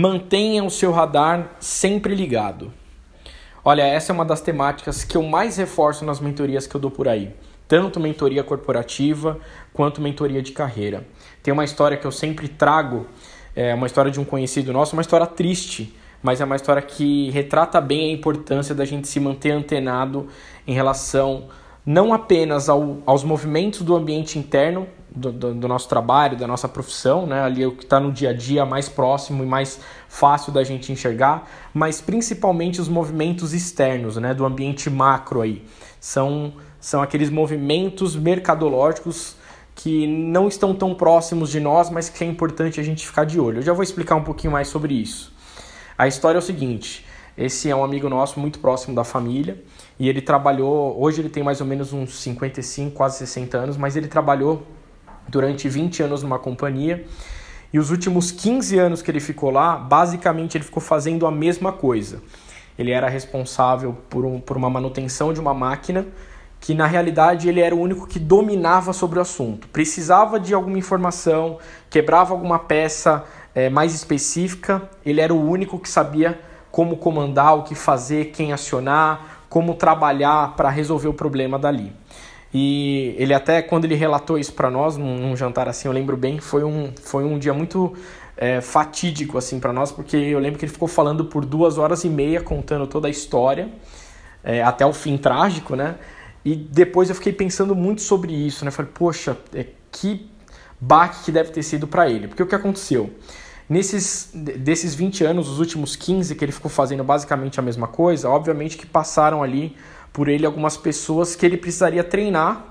Mantenha o seu radar sempre ligado. Olha, essa é uma das temáticas que eu mais reforço nas mentorias que eu dou por aí. Tanto mentoria corporativa quanto mentoria de carreira. Tem uma história que eu sempre trago, é uma história de um conhecido nosso, uma história triste, mas é uma história que retrata bem a importância da gente se manter antenado em relação não apenas ao, aos movimentos do ambiente interno do, do, do, nosso trabalho, da nossa profissão, né? ali o que está no dia a dia mais próximo e mais fácil da gente enxergar, mas principalmente os movimentos externos, né? do ambiente macro aí. São, são aqueles movimentos mercadológicos que não estão tão próximos de nós, mas que é importante a gente ficar de olho. Eu já vou explicar um pouquinho mais sobre isso. A história é o seguinte: esse é um amigo nosso muito próximo da família e ele trabalhou. Hoje ele tem mais ou menos uns 55, quase 60 anos, mas ele trabalhou durante 20 anos numa companhia. E os últimos 15 anos que ele ficou lá, basicamente ele ficou fazendo a mesma coisa. Ele era responsável por, um, por uma manutenção de uma máquina que na realidade ele era o único que dominava sobre o assunto. Precisava de alguma informação, quebrava alguma peça é, mais específica, ele era o único que sabia como comandar, o que fazer, quem acionar, como trabalhar para resolver o problema dali. E ele até, quando ele relatou isso para nós, num, num, jantar assim, eu lembro bem, foi um, foi um dia muito é, fatídico assim para nós, porque eu lembro que ele ficou falando por duas horas e meia, contando toda a história, é, até o fim trágico, né? E depois eu fiquei pensando muito sobre isso, né? Falei, poxa, é, que baque que deve ter sido para ele. Porque o que aconteceu? Nesses desses 20 anos, os últimos 15 que ele ficou fazendo basicamente a mesma coisa, obviamente que passaram ali por ele algumas pessoas que ele precisaria treinar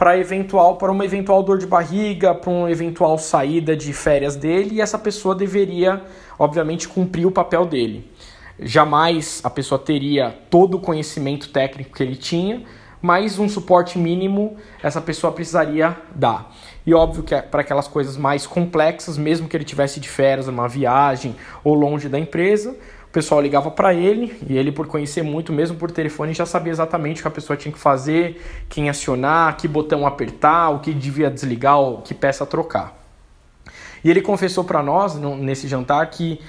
para eventual para uma eventual dor de barriga, para uma eventual saída de férias dele, e essa pessoa deveria, obviamente, cumprir o papel dele. Jamais a pessoa teria todo o conhecimento técnico que ele tinha, mas um suporte mínimo essa pessoa precisaria dar. E óbvio que é para aquelas coisas mais complexas, mesmo que ele tivesse de férias, numa viagem ou longe da empresa, o pessoal ligava para ele e ele, por conhecer muito, mesmo por telefone, já sabia exatamente o que a pessoa tinha que fazer, quem acionar, que botão apertar, o que devia desligar, o que peça trocar. E ele confessou para nós nesse jantar que,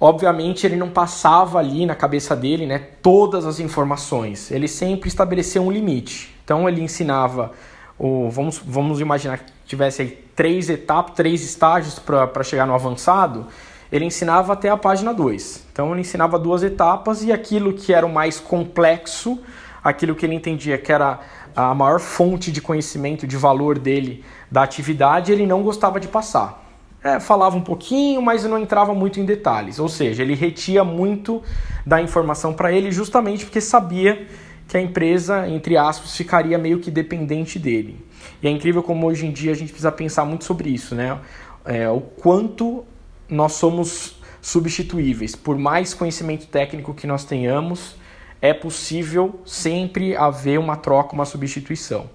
obviamente, ele não passava ali na cabeça dele né, todas as informações. Ele sempre estabeleceu um limite. Então ele ensinava, o, vamos, vamos imaginar que tivesse três etapas, três estágios para chegar no avançado ele ensinava até a página 2. Então ele ensinava duas etapas e aquilo que era o mais complexo, aquilo que ele entendia que era a maior fonte de conhecimento, de valor dele, da atividade, ele não gostava de passar. É, falava um pouquinho, mas não entrava muito em detalhes. Ou seja, ele retia muito da informação para ele justamente porque sabia que a empresa, entre aspas, ficaria meio que dependente dele. E é incrível como hoje em dia a gente precisa pensar muito sobre isso, né? É, o quanto nós somos substituíveis. Por mais conhecimento técnico que nós tenhamos, é possível sempre haver uma troca, uma substituição.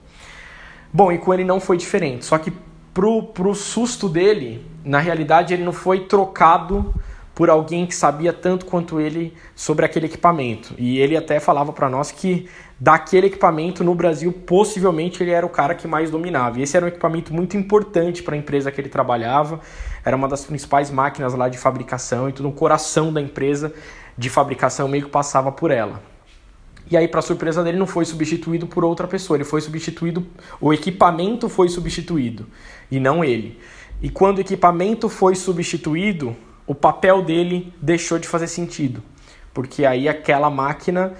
Bom, e com ele não foi diferente, só que pro, pro susto dele, na realidade ele não foi trocado por alguém que sabia tanto quanto ele sobre aquele equipamento. E ele até falava para nós que daquele equipamento no Brasil, possivelmente ele era o cara que mais dominava. E esse era um equipamento muito importante para a empresa que ele trabalhava, era uma das principais máquinas lá de fabricação e tudo, o coração da empresa de fabricação meio que passava por ela. E aí, para surpresa dele, não foi substituído por outra pessoa, ele foi substituído, o equipamento foi substituído e não ele. E quando o equipamento foi substituído, o papel dele deixou de fazer sentido, porque aí aquela máquina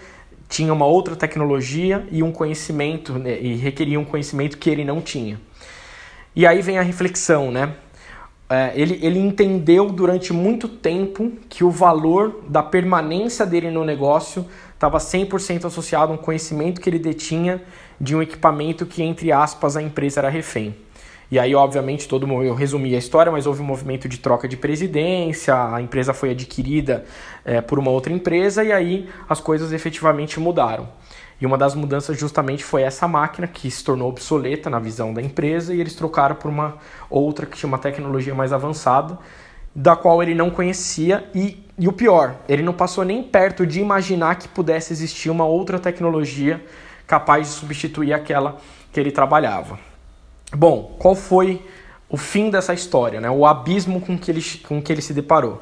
tinha uma outra tecnologia e um conhecimento, né, e requeria um conhecimento que ele não tinha. E aí vem a reflexão, né? É, ele, ele entendeu durante muito tempo que o valor da permanência dele no negócio estava 100% associado a um conhecimento que ele detinha de um equipamento que, entre aspas, a empresa era refém. E aí, obviamente, todo mundo, eu resumi a história, mas houve um movimento de troca de presidência, a empresa foi adquirida é, por uma outra empresa e aí as coisas efetivamente mudaram. E uma das mudanças justamente foi essa máquina que se tornou obsoleta na visão da empresa e eles trocaram por uma outra que tinha uma tecnologia mais avançada, da qual ele não conhecia e, e o pior, ele não passou nem perto de imaginar que pudesse existir uma outra tecnologia capaz de substituir aquela que ele trabalhava. Bom, qual foi o fim dessa história, né? o abismo com que ele, com que ele se deparou?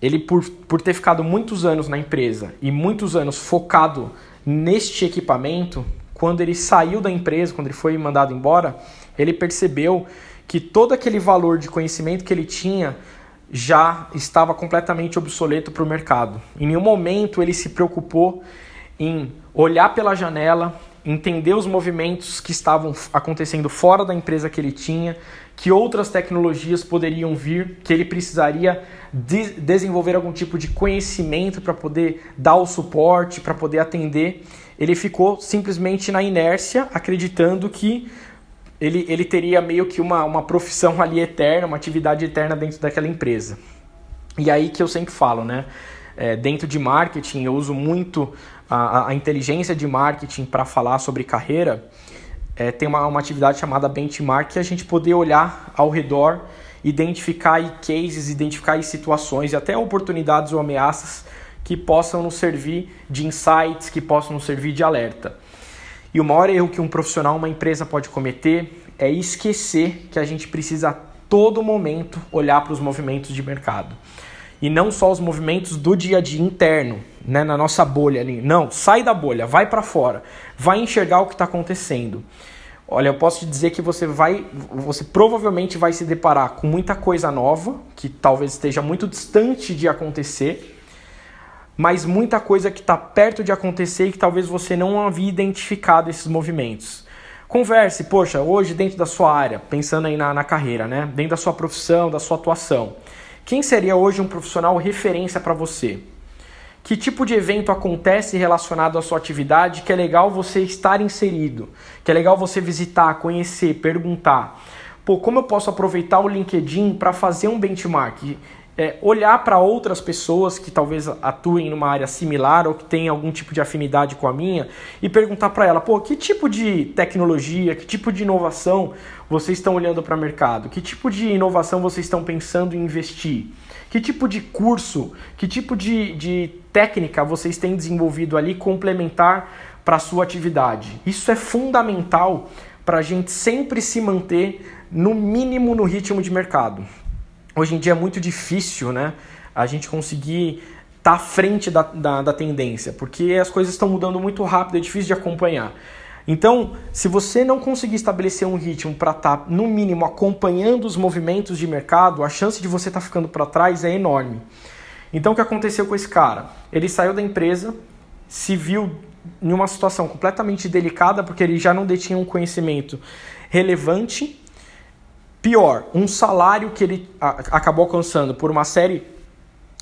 ele por, por ter ficado muitos anos na empresa e muitos anos focado neste equipamento, quando ele saiu da empresa, quando ele foi mandado embora, ele percebeu que todo aquele valor de conhecimento que ele tinha já estava completamente obsoleto para o mercado. Em nenhum momento ele se preocupou em olhar pela janela, entender os movimentos que estavam acontecendo fora da empresa que ele tinha, que outras tecnologias poderiam vir, que ele precisaria de desenvolver algum tipo de conhecimento para poder dar o suporte, para poder atender. Ele ficou simplesmente na inércia, acreditando que ele, ele teria meio que uma, uma profissão ali eterna, uma atividade eterna dentro daquela empresa. E aí que eu sempre falo, né? É, dentro de marketing, eu uso muito a, a inteligência de marketing para falar sobre carreira. É, tem uma, uma atividade chamada benchmark que a gente poder olhar ao redor, identificar cases, identificar situações e até oportunidades ou ameaças que possam nos servir de insights, que possam nos servir de alerta. E o maior erro que um profissional, uma empresa pode cometer é esquecer que a gente precisa a todo momento olhar para os movimentos de mercado. E não só os movimentos do dia a dia interno, né, na nossa bolha ali. Não, sai da bolha, vai para fora, vai enxergar o que está acontecendo. Olha, eu posso te dizer que você vai, você provavelmente vai se deparar com muita coisa nova que talvez esteja muito distante de acontecer mas muita coisa que está perto de acontecer e que talvez você não havia identificado esses movimentos. Converse, poxa, hoje dentro da sua área, pensando aí na, na carreira, né? Dentro da sua profissão, da sua atuação. Quem seria hoje um profissional referência para você? Que tipo de evento acontece relacionado à sua atividade que é legal você estar inserido? Que é legal você visitar, conhecer, perguntar? Pô, como eu posso aproveitar o LinkedIn para fazer um benchmark? É, olhar para outras pessoas que talvez atuem numa área similar ou que tenham algum tipo de afinidade com a minha e perguntar para ela, pô, que tipo de tecnologia, que tipo de inovação vocês estão olhando para o mercado? Que tipo de inovação vocês estão pensando em investir? Que tipo de curso, que tipo de, de técnica vocês têm desenvolvido ali complementar para a sua atividade? Isso é fundamental para a gente sempre se manter no mínimo no ritmo de mercado hoje em dia é muito difícil, né? A gente conseguir estar tá à frente da, da, da tendência, porque as coisas estão mudando muito rápido, é difícil de acompanhar. Então, se você não conseguir estabelecer um ritmo para estar, tá, no mínimo, acompanhando os movimentos de mercado, a chance de você estar tá ficando para trás é enorme. Então, o que aconteceu com esse cara? Ele saiu da empresa, se viu em uma situação completamente delicada, porque ele já não detinha um conhecimento relevante Pior, um salário que ele acabou alcançando por uma série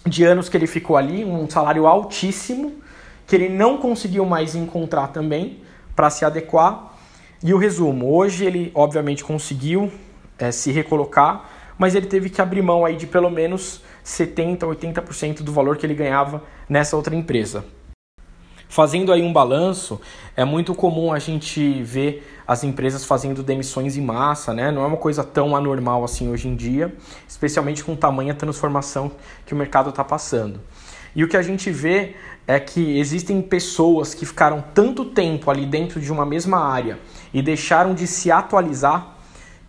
de anos que ele ficou ali, um salário altíssimo, que ele não conseguiu mais encontrar também para se adequar. E o resumo, hoje ele obviamente conseguiu é, se recolocar, mas ele teve que abrir mão aí de pelo menos 70, 80% do valor que ele ganhava nessa outra empresa. Fazendo aí um balanço, é muito comum a gente ver as empresas fazendo demissões em massa, né? Não é uma coisa tão anormal assim hoje em dia, especialmente com tamanha transformação que o mercado está passando. E o que a gente vê é que existem pessoas que ficaram tanto tempo ali dentro de uma mesma área e deixaram de se atualizar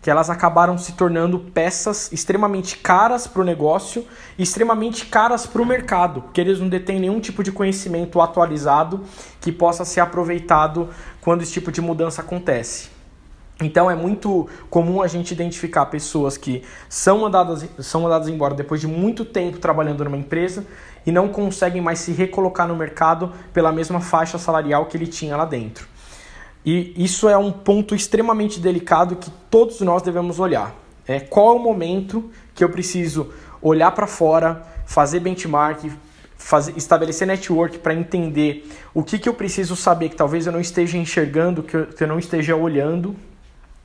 que elas acabaram se tornando peças extremamente caras para o negócio extremamente caras para o mercado, porque eles não detêm nenhum tipo de conhecimento atualizado que possa ser aproveitado quando esse tipo de mudança acontece. Então é muito comum a gente identificar pessoas que são mandadas, são mandadas embora depois de muito tempo trabalhando numa empresa e não conseguem mais se recolocar no mercado pela mesma faixa salarial que ele tinha lá dentro. E isso é um ponto extremamente delicado que todos nós devemos olhar. É qual é o momento que eu preciso olhar para fora, fazer benchmark, fazer, estabelecer network para entender o que, que eu preciso saber que talvez eu não esteja enxergando, que eu, que eu não esteja olhando,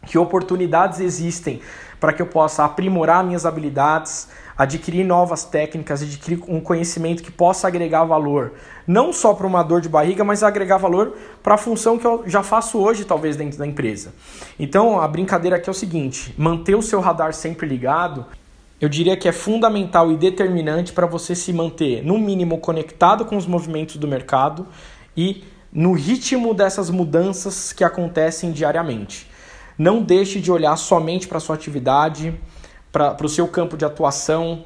que oportunidades existem para que eu possa aprimorar minhas habilidades, adquirir novas técnicas, adquirir um conhecimento que possa agregar valor, não só para uma dor de barriga, mas agregar valor para a função que eu já faço hoje, talvez, dentro da empresa. Então, a brincadeira aqui é o seguinte: manter o seu radar sempre ligado. Eu diria que é fundamental e determinante para você se manter, no mínimo, conectado com os movimentos do mercado e no ritmo dessas mudanças que acontecem diariamente. Não deixe de olhar somente para sua atividade, para o seu campo de atuação,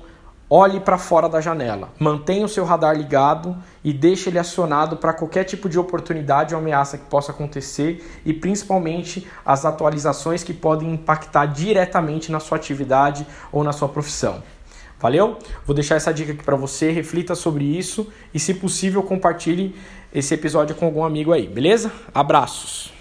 olhe para fora da janela. Mantenha o seu radar ligado e deixe ele acionado para qualquer tipo de oportunidade ou ameaça que possa acontecer e principalmente as atualizações que podem impactar diretamente na sua atividade ou na sua profissão. Valeu? Vou deixar essa dica aqui para você, reflita sobre isso e se possível compartilhe esse episódio com algum amigo aí, beleza? Abraços.